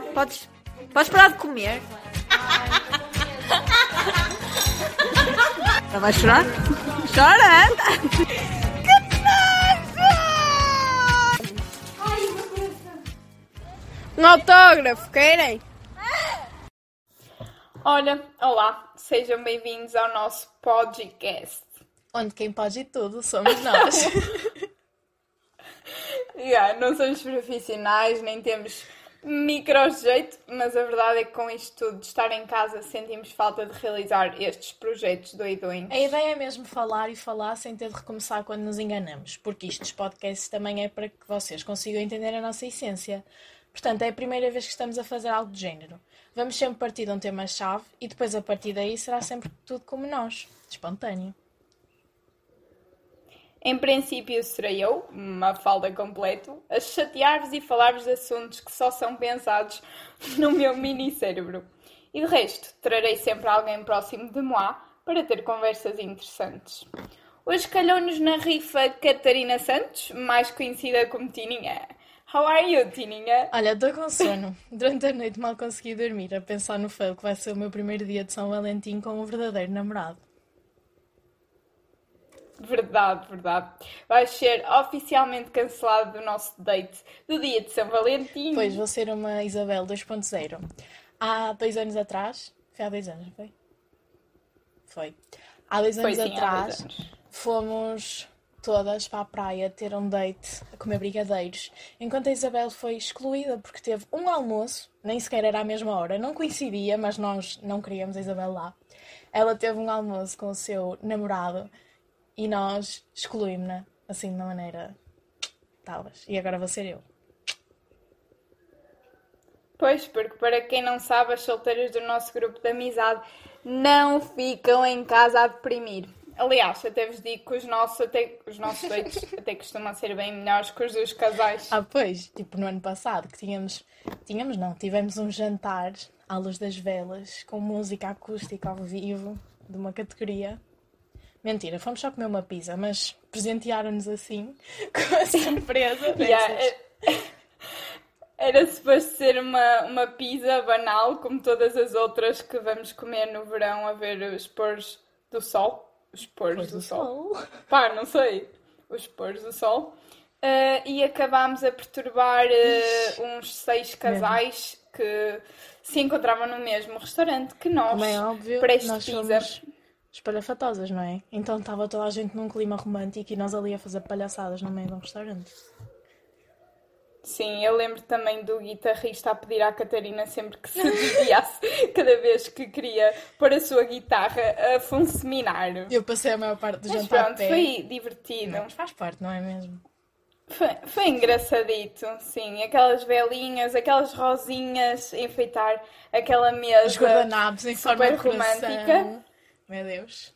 Podes, podes parar de comer? Ela vai chorar? Chora! Um autógrafo, querem? Olha, olá, sejam bem-vindos ao nosso podcast. Onde quem pode tudo somos nós. Yeah, não somos profissionais, nem temos micro jeito, mas a verdade é que com isto tudo de estar em casa sentimos falta de realizar estes projetos doidões. A ideia é mesmo falar e falar sem ter de recomeçar quando nos enganamos, porque dos podcasts também é para que vocês consigam entender a nossa essência. Portanto, é a primeira vez que estamos a fazer algo do género. Vamos sempre partir de um tema-chave e depois a partir daí será sempre tudo como nós, espontâneo. Em princípio serei eu, uma falda completo, a chatear-vos e falar-vos de assuntos que só são pensados no meu mini cérebro. E de resto, trarei sempre alguém próximo de moi para ter conversas interessantes. Hoje calhou-nos na rifa Catarina Santos, mais conhecida como Tininha. How are you, Tininha? Olha, estou com sono. Durante a noite mal consegui dormir a pensar no fail que vai ser o meu primeiro dia de São Valentim com um verdadeiro namorado. Verdade, verdade. Vais ser oficialmente cancelado do nosso date do dia de São Valentim. Pois, vou ser uma Isabel 2.0. Há dois anos atrás, foi há dois anos, não foi? Foi. Há dois Foi anos sim, há atrás, dois anos. fomos todas para a praia ter um date a comer brigadeiros, enquanto a Isabel foi excluída porque teve um almoço, nem sequer era à mesma hora, não coincidia, mas nós não queríamos a Isabel lá. Ela teve um almoço com o seu namorado e nós excluímos-na, assim, de uma maneira. Talas. E agora vou ser eu. Pois, porque para quem não sabe, as solteiras do nosso grupo de amizade não ficam em casa a deprimir. Aliás, até vos digo que os nossos, até, os nossos dates até costumam ser bem melhores que os dos casais. Ah, pois, tipo no ano passado, que tínhamos, tínhamos não, tivemos um jantar à luz das velas, com música acústica ao vivo, de uma categoria. Mentira, fomos só comer uma pizza, mas presentearam-nos assim, com a surpresa Yeah, é- Era suposto ser uma, uma pizza banal, como todas as outras que vamos comer no verão a ver os pôres do sol. Os pôres do do sol. sol. Pá, não sei. Os pôres do sol. Ah, e acabámos a perturbar ah, uns seis casais que se encontravam no mesmo restaurante que nós. Como é óbvio, para este nós pizza. somos espalhafatosas, não é? Então estava toda a gente num clima romântico e nós ali a fazer palhaçadas no meio de um restaurante. Sim, eu lembro também do guitarrista a pedir à Catarina sempre que se desviasse cada vez que queria pôr a sua guitarra a funseminar. Eu passei a maior parte do Mas jantar a pronto, foi divertido. Não, mas faz parte, não é mesmo? Foi, foi engraçadito, sim. Aquelas velinhas, aquelas rosinhas, a enfeitar aquela mesa. Os guardanapos em forma super coração. Meu Deus.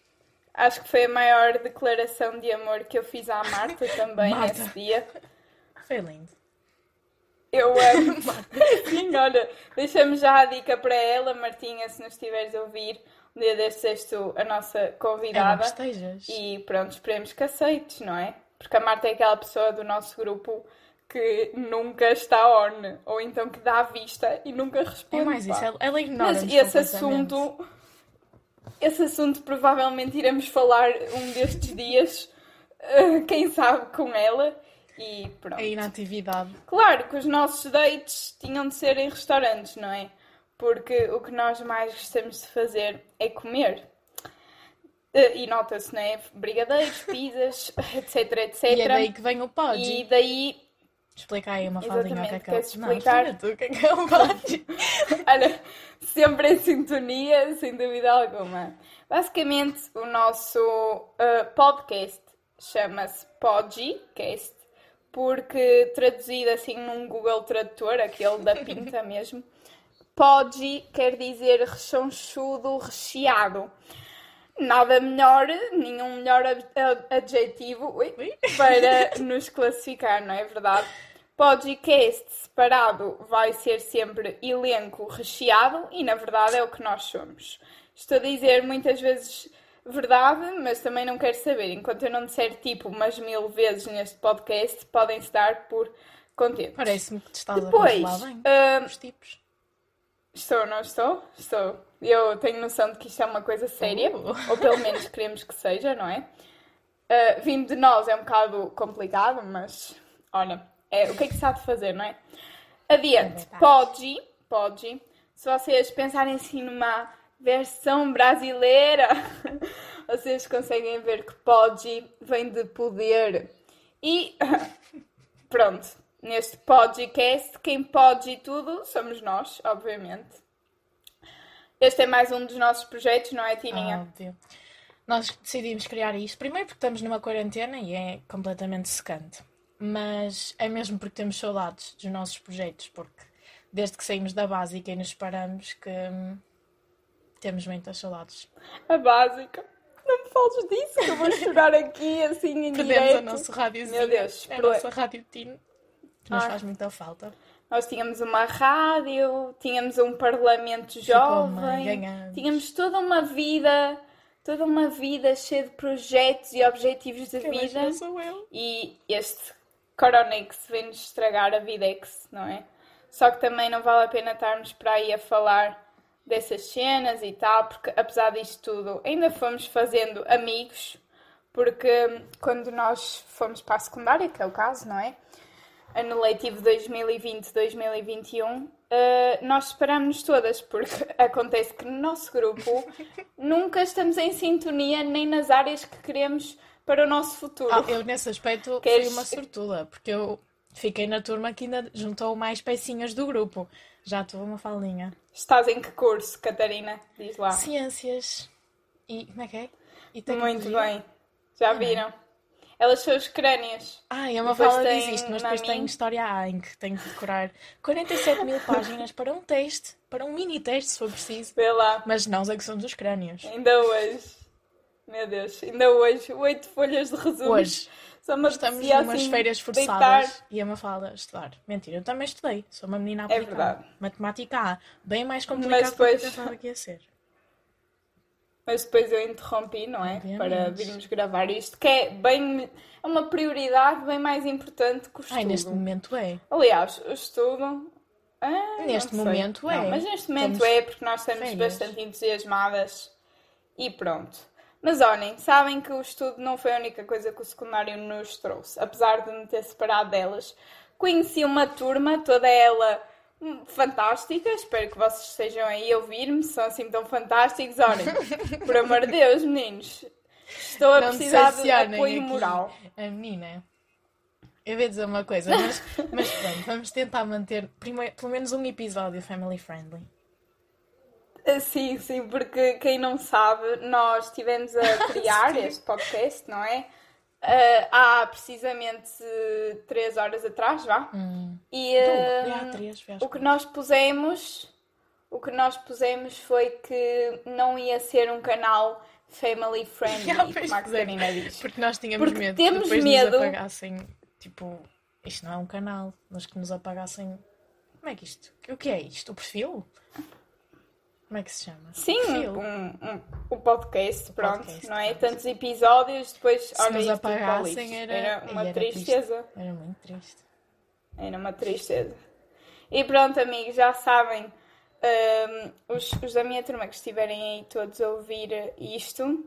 Acho que foi a maior declaração de amor que eu fiz à Marta também Marta. nesse dia. Foi lindo. Eu amo. Sim, olha, deixamos já a dica para ela, Martinha, se nos estiveres a ouvir. Um dia destes és tu a nossa É convidada. estejas. E pronto, esperemos que aceites, não é? Porque a Marta é aquela pessoa do nosso grupo que nunca está on, ou então que dá a vista e nunca responde. É mais pá. isso, ela, ela ignora Mas esse assunto, esse assunto provavelmente iremos falar um destes dias, eh, quem sabe com ela. E pronto. A inatividade. Claro que os nossos dates tinham de ser em restaurantes, não é? Porque o que nós mais gostamos de fazer é comer. Eh, E nota-se, não é? Brigadeiros, pizzas, etc, etc. E é daí que vem o pod. E daí, Explica aí uma fadinha o que é que é Não, explicar? explica tu o que é que é pod. olha, sempre em sintonia, sem dúvida alguma. Basicamente, o nosso eh, podcast chama-se Podgcast, porque traduzido assim num Google Tradutor, aquele da pinta mesmo, Podgy quer dizer rechonchudo, recheado. Nada melhor, nenhum melhor ad- ad- adjetivo ui, para nos classificar, não é verdade? Podcast separado vai ser sempre elenco recheado e na verdade é o que nós somos. Estou a dizer muitas vezes verdade, mas também não quero saber. Enquanto eu não disser tipo umas mil vezes neste podcast, podem-se dar por contentes. Parece-me que te estás Depois, a bem. ah, Os tipos. Estou, não estou? Estou. Eu tenho noção de que isto é uma coisa séria, Uh. ou pelo menos queremos que seja, não é? Uh, vindo de nós é um bocado complicado, mas olha, é, o que é que se há de fazer, não é? Adiante, É pode, pode. Se vocês pensarem assim numa versão brasileira, vocês conseguem ver que pode vem de poder. E pronto, neste podcast, quem pode tudo somos nós, obviamente. Este é mais um dos nossos projetos, não é, Tininha? Óbvio. Nós decidimos criar isto, primeiro porque estamos numa quarentena e é completamente secante. Mas é mesmo porque temos saudades dos nossos projetos, porque desde que saímos da básica e nos paramos que hum, temos muitas saudades. A básica. Não me fales disso, que eu vou chorar aqui, assim, em Perdemos direto. o nosso rádiozinho. Meu Deus, a pro- nossa rádio Tino, que nos Ai. faz muita falta. Nós tínhamos uma rádio, tínhamos um parlamento jovem, tínhamos toda uma vida, toda uma vida cheia de projetos e objetivos de Quem vida. não sou eu. E este Coronex vem-nos estragar a Videx, não é? Só que também não vale a pena estarmos para aí a falar dessas cenas e tal, porque apesar disto tudo, ainda fomos fazendo amigos, porque quando nós fomos para a secundária, que é o caso, não é? Ano letivo 2020-2021, eh, nós separamos-nos todas, porque acontece que no nosso grupo nunca estamos em sintonia nem nas áreas que queremos para o nosso futuro. Ah, eu nesse aspecto Queres- fui uma sortuda, porque eu fiquei na turma que ainda juntou mais pecinhas do grupo. Já estou uma falinha. Estás em que curso, Catarina? Diz lá. Ciências e. como é que é? E Muito bem. Já viram? Elas são os crânios. Ah, é uma fala tem diz isto, mas depois tem história A em que tenho que decorar 47 mil páginas para um teste, para um mini teste, se for preciso. Vê lá. Mas nós é que somos os crânios. Ainda hoje. Meu Deus, ainda hoje. Oito folhas de resumo. Hoje Só me estamos numas assim, férias deitar. forçadas e a Mafalda estudar. Mentira, eu também estudei, sou uma menina aplicada. É verdade. Matemática A, bem mais complicado Mas do que eu depois- pensava que ia ser. Mas depois eu interrompi, não é? Obviamente. Para virmos gravar isto, que é bem. É uma prioridade bem mais importante que o estudo. Ai, neste momento é. Aliás, o estudo. ah, Neste não sei. momento Não, é. mas neste momento Estamos é porque nós estamos férias. bastante entusiasmadas e pronto. Mas olhem, sabem que o estudo não foi a única coisa que o secundário nos trouxe. Apesar de me ter separado delas, conheci uma turma, toda ela hum, fantástica. Espero que vocês estejam aí a ouvir-me, são assim tão fantásticos. Olhem, por amor de Deus, meninos, estou a Não precisar de apoio aqui moral. A menina. Eu ia dizer uma coisa, mas, mas pronto, vamos tentar manter primeiro, pelo menos um episódio family friendly. Sim, sim, porque quem não sabe, nós estivemos a criar este podcast, não é? Ah, há precisamente três horas atrás, vá. E Du- ah, há três, o que nós pusemos, o que nós pusemos foi que não ia ser um canal family friendly, Já, como a. Catarina diz. Porque nós tínhamos Porque medo temos que depois medo- nos apagassem. Tipo, isto não é um canal, mas que nos apagassem. Como é que isto? O que é isto? O perfil? Como é que se chama? Sim, um, um- o podcast, pronto, podcast, não é? Tantos episódios, depois, Se olha nos isto tudo para o apagassem era, era uma era tristeza. triste. Era muito triste. Era uma tristeza. E pronto, amigos, já sabem. hum, os, os da minha turma que estiverem aí todos a ouvir isto,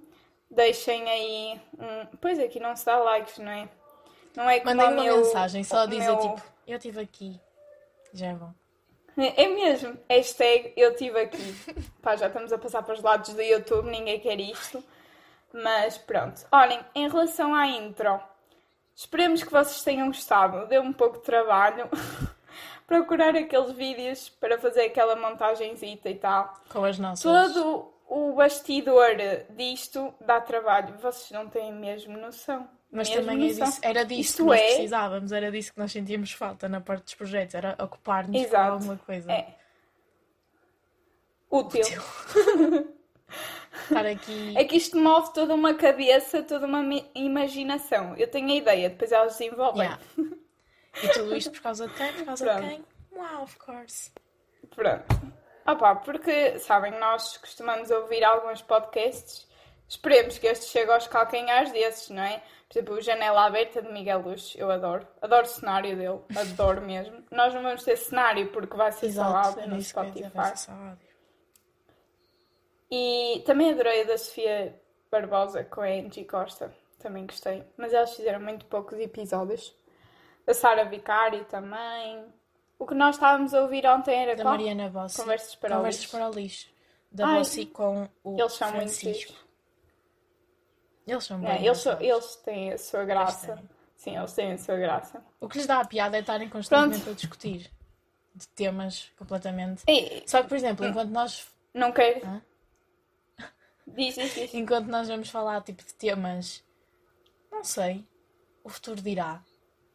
deixem aí. Um, pois aqui não se dá likes, não é? Não é como Mandem uma meu, mensagem só a o dizer meu- tipo, eu estive aqui. Já é bom. É mesmo. Hashtag eu estive aqui. Pá, já estamos a passar para os lados do YouTube, ninguém quer isto. Mas pronto. Olhem, em relação à intro, esperemos que vocês tenham gostado. Deu um pouco de trabalho procurar aqueles vídeos para fazer aquela montagenzita e tal. Com as nossas. Todo o bastidor disto dá trabalho. Vocês não têm mesmo noção. Mas Mesmo também é disso- era disso Isto que nós é- precisávamos, era disso que nós sentíamos falta na parte dos projetos, era ocupar-nos com alguma coisa. É. Útil. Estar aqui. É que isto move toda uma cabeça, toda uma imaginação. Eu tenho a ideia, depois elas desenvolvem. Yeah. E tudo isto por causa de quem? Por causa Pronto. de quem? Wow, of course. Pronto. Opa, porque, sabem, nós costumamos ouvir alguns podcasts. Esperemos que este chegue aos calcanhares desses, não é? Por exemplo, o Janela Aberta de Miguel Luz, eu adoro. Adoro o cenário dele, adoro mesmo. Nós não vamos ter cenário porque vai ser só áudio no Spotify. E também adorei a da Sofia Barbosa com a Angie Costa. Também gostei. Mas elas fizeram muito poucos episódios. A Sara Vicário também. O que nós estávamos a ouvir ontem era Da qual? Mariana Bossi. Conversas para o Conversas lixo. para o lixo. Da Ai, Bossi com o Francisco. Eles são É, bem eles, são- engraçados. eles têm a sua graça. Sim, eles têm a sua graça. O que lhes dá a piada é estarem constantemente a discutir de temas completamente. E Só que, por exemplo, enquanto nós, não quero. Hã? Diz, diz, diz. enquanto nós vamos falar tipo de temas, não sei, o futuro dirá.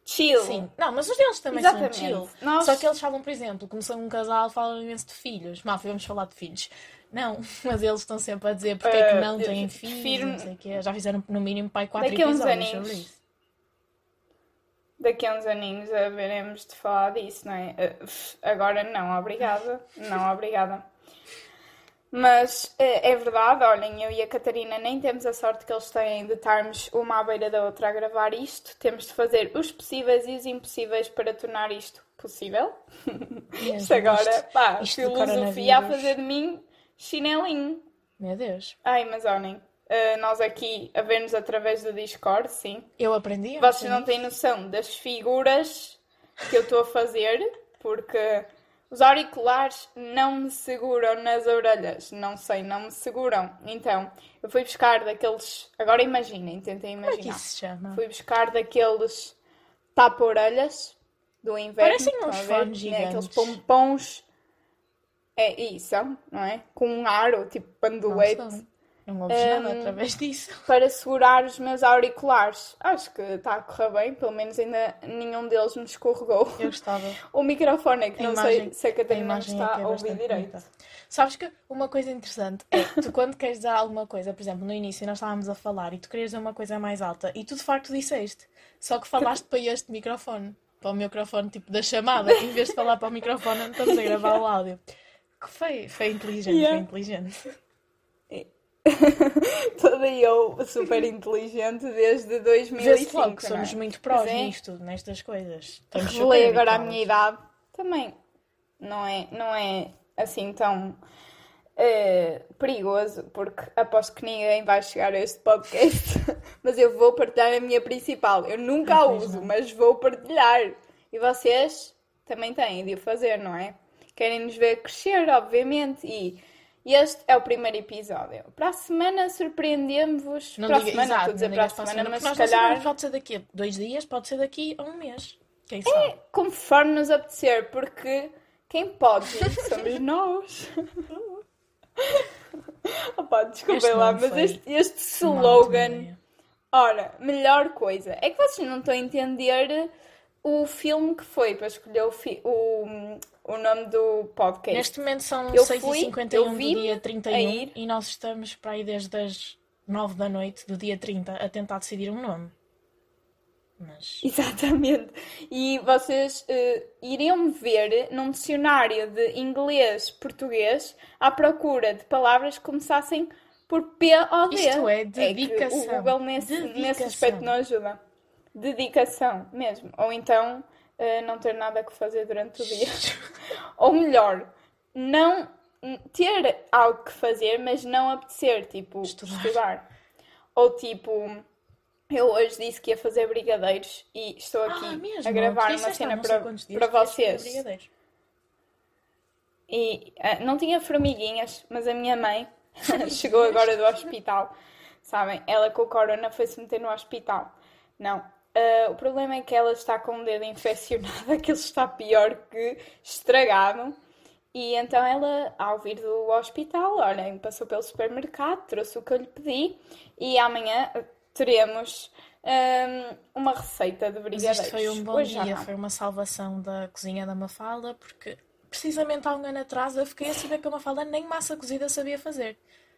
Chill. Sim, não, mas os deles também Exatamente. são chill. Nós- Só que eles falam, por exemplo, como são um casal, falam imenso de filhos. Mal, vamos falar de filhos. Não, mas eles estão sempre a dizer porque é que Eh, não têm filhos, não sei quê. Já fizeram no mínimo pai quatro Daqui episódios aninhos. sobre isso. Daqui a uns aninhos haveremos de falar disso, não é? Eh, Agora não, obrigada. Não, obrigada. Mas eh, é verdade, olhem, eu e a Catarina nem temos a sorte que eles têm de estarmos uma à beira da outra a gravar isto. Temos de fazer os possíveis e os impossíveis para tornar isto possível. Isto agora, isto- pá, isto filosofia a fazer de mim chinelinho. Meu Deus. Ai, mas olhem, eh, nós aqui a ver-nos através do Discord, sim. Eu aprendi. Vocês não têm noção das figuras que eu estou a fazer, porque os auriculares não me seguram nas orelhas. Não sei, não me seguram. Então, eu fui buscar daqueles. Agora imaginem, tentem Como é que imaginar. isso se chama? Fui buscar daqueles tapa-orelhas do inverno. Parecem uns fones Né, Aqueles gigantes. pompons. É isso, não é? Com um aro, tipo bandolete. Não ouves nada Hum, através disso. para segurar os meus auriculares. Acho que está a correr bem, pelo menos ainda nenhum deles me escorregou. Eu gostava. O microfone é que A não imagem- sei se a Catarina imagem está é que a ouvir direito. bonita. Sabes que uma coisa interessante é tu quando queres dizer alguma coisa, por exemplo, no início nós estávamos a falar e tu querias dizer uma coisa mais alta e tu de facto disseste, só que falaste para este microfone, para o microfone tipo da chamada, em vez de falar para o microfone onde estamos a gravar o áudio. Que foi, foi inteligente, Yeah. foi inteligente. Toda eu super inteligente desde Vê-se 2005. logo não somos é? muito prós é. nisto, nestas coisas. Estamos Revelei agora a minha idade. Também não é, não é assim tão eh, perigoso, porque aposto que ninguém vai chegar a este podcast. mas eu vou partilhar a minha principal. Eu nunca a Pois uso, mas vou partilhar. E vocês também têm de o fazer, não é? Querem nos ver crescer, obviamente. E este é o primeiro episódio. Para a semana surpreendemos-vos. Para a diga, semana, exato, estou a dizer para a semana, semana, mas se calhar. pode ser daqui a dois dias, pode ser daqui a um mês. Quem sabe? conforme nos apetecer, porque quem pode somos nós. Opa, desculpem lá, mas este, este slogan. Ora, melhor coisa. É que vocês não estão a entender o filme que foi para escolher o, o, o nome do podcast. Neste momento são Eu fui, 6h51 eu do dia a 31 ir. e nós estamos para aí desde as 9 da noite do dia 30 a tentar decidir um nome. Mas Exatamente. E vocês eh, iriam ver num dicionário de inglês-português à procura de palavras que começassem por P ou D. Isto é dedicação. o Google nesse, Dedicação. nesse aspecto não ajuda. Dedicação, mesmo. Ou então eh, não ter nada que fazer durante o dia. Ou melhor, não ter algo que fazer, mas não apetecer, tipo, Estudar. estudar. Ou tipo, eu hoje disse que ia fazer brigadeiros e estou aqui ah, mesmo? a gravar uma cena para, para vocês. brigadeiros. E ah, não tinha formiguinhas, mas a minha mãe chegou agora do hospital. Sabem? Ela com o corona foi-se meter no hospital. Não. Ah, o problema é que ela está com o dedo infeccionado, aquele está pior que estragado. E então ela, ao vir do hospital, olhem, passou pelo supermercado, trouxe o que eu lhe pedi e amanhã teremos ah, uma receita de Mas brigadeiros. isto foi um bom Hoje dia, foi uma salvação da cozinha da Mafalda, porque precisamente há um ano atrás eu fiquei a saber que a Mafalda nem massa cozida sabia fazer.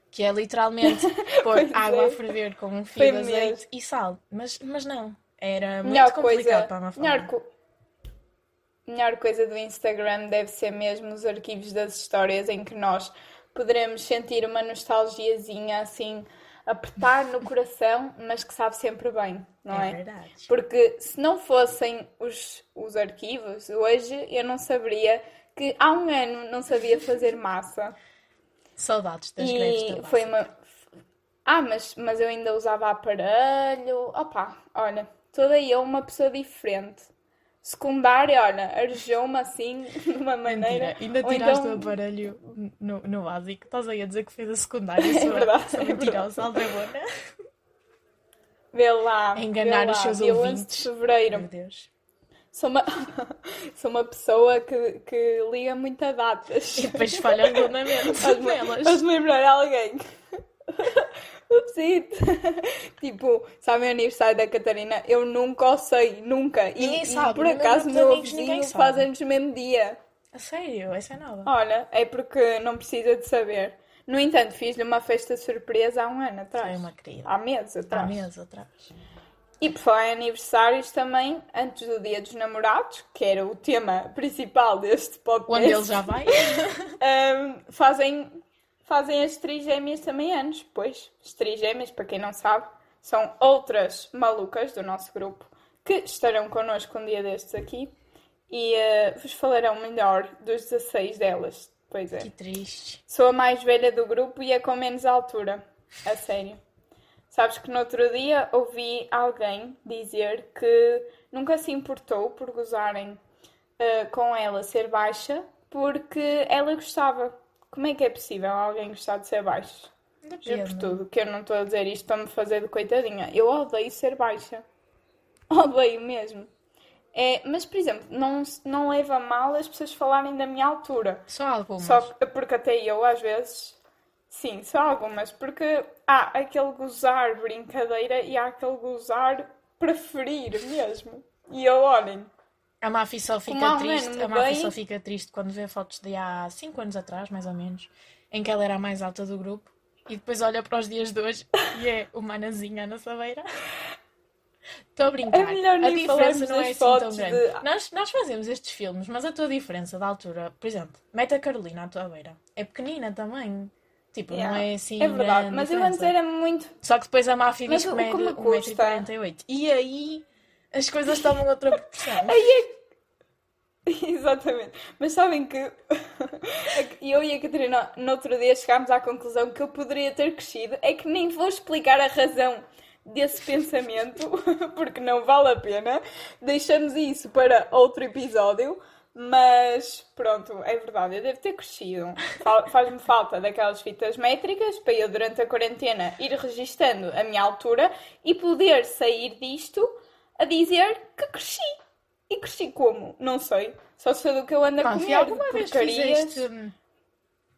Que é literalmente pôr água é. a ferver com um fio de azeite mesmo. e sal. Mas, mas não, era muito melhor complicado coisa, para a Mafalda. melhor, co- melhor coisa do Instagram deve ser mesmo os arquivos das histórias em que nós poderemos sentir uma nostalgiazinha assim apertar no coração, mas que sabe sempre bem, não é? verdade. Porque se não fossem os, os arquivos, hoje eu não saberia que há um ano não sabia fazer massa. Saudades das E foi uma. Ah, mas, mas eu ainda usava aparelho. Opa, olha, toda eu uma pessoa diferente. Secundária, olha, arejou-me assim de uma maneira. Mentira, ainda tiraste então- o aparelho no, no básico. Estás aí a dizer que fez a secundária. É sua, verdade, sua é mentirosa, aldrabona. Vê lá. Enganar vê os lá, seus 11 ouvintes. de fevereiro. Meu Deus. Sou uma, sou uma pessoa que, que liga muito a datas. E depois falha redondamente nelas. faz-me lembrar alguém. Tipo, sabe o aniversário da Catarina? Eu nunca o sei, nunca. E, Ninguém e sabe, por acaso meu amigos ninguém vizinho faz anos no mesmo dia. A sério, essa é nova. Olha, é porque não precisa de saber. No entanto, fiz-lhe uma festa surpresa há um ano atrás. é uma querida. Há meses Há atrás. meses atrás. E por falar em aniversários também, antes do Dia dos Namorados, que era o tema principal deste podcast. Onde ele já vai? Um, fazem, fazem as trigêmeas também anos, pois as trigêmeas, para quem não sabe, são outras malucas do nosso grupo que estarão connosco um dia destes aqui e eh, vos falarão melhor dos 16 delas. Pois é. Que triste. Sou a mais velha do grupo e a com menos altura. A sério. Sabes que no outro dia ouvi alguém dizer que nunca se importou por gozarem eh, com ela ser baixa porque ela gostava. Como é que é possível alguém gostar de ser baixo? Juro por Depende. tudo, que eu não estou a dizer isto para me fazer de coitadinha. Eu odeio ser baixa. Odeio mesmo. É, mas, por exemplo, não, não leva mal as pessoas falarem da minha altura. Só algumas. Só que- porque até eu, às vezes, sim, só algumas, porque há aquele gozar brincadeira e há aquele gozar preferir mesmo. E eu, olhem, A Mafi só fica triste. A Mafi bem- só fica triste quando vê fotos de há 5 anos atrás, mais ou menos, em que ela era a mais alta do grupo. E depois olha para os dias de hoje e é uma nazinha na sabeira. Estou a brincar. É melhor a diferença não é assim tão grande. de- Nós, nós fazemos estes filmes, mas a tua diferença da altura, por exemplo, mete a Carolina à tua beira. É pequenina também. Tipo, não yeah, é assim. é verdade. Mas eu diferença. antes era muito. Só que depois a Mafi Mas diz que mede como me custa? 1,48m. E aí as coisas tomam outra proporção. Exatamente. Mas sabem que eu e a Catarina, no outro dia, chegámos à conclusão que eu poderia ter crescido. É que nem vou explicar a razão desse pensamento, porque não vale a pena. Deixamos isso para outro episódio. Mas pronto, é verdade, eu devo ter crescido. Fa- Faz-me falta daquelas fitas métricas para eu, durante a quarentena, ir registando a minha altura e poder sair disto a dizer que cresci. E cresci como? Não sei. Só sei do que eu ando a comer. alguma vez fizeste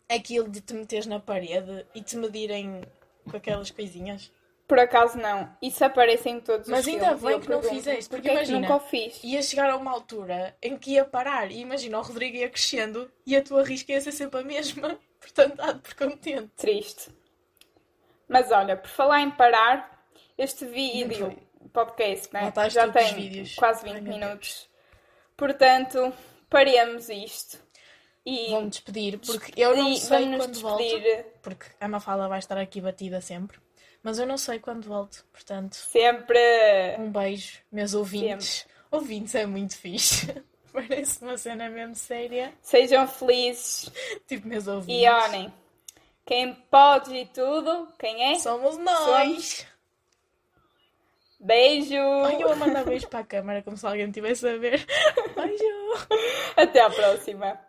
aquilo de te meteres na parede e te medirem com aquelas coisinhas? Por acaso não. Isso aparece em todos Mas os ainda filmes. e bem eu que não fizeste, porque Porquê é imagina- nunca o fiz? Ia chegar a uma altura em que ia parar e imagina o Rodrigo ia crescendo e a tua risca ia ser sempre a mesma. Portanto, há de por contente. Triste. Mas olha, por falar em parar, este vídeo, bem. Podcast, né, estás já tem vídeos. quase Ai, 20 meu minutos. Portanto, paremos isto. E, Vou-me despedir porque eu não sei vamos quando nos volto. despedir Porque a Mafala vai estar aqui batida sempre. Mas eu não sei quando volto. Portanto, sempre. um beijo, meus ouvintes. Ouvintes é muito fixe. Parece uma cena mesmo séria. Sejam felizes Tipo, meus ouvintes. e olhem. Quem pode e tudo, quem é? Somos nós! Beijo! Ai, eu a mandar beijo para a câmara como se alguém estivesse a ver. Beijo! Até à próxima!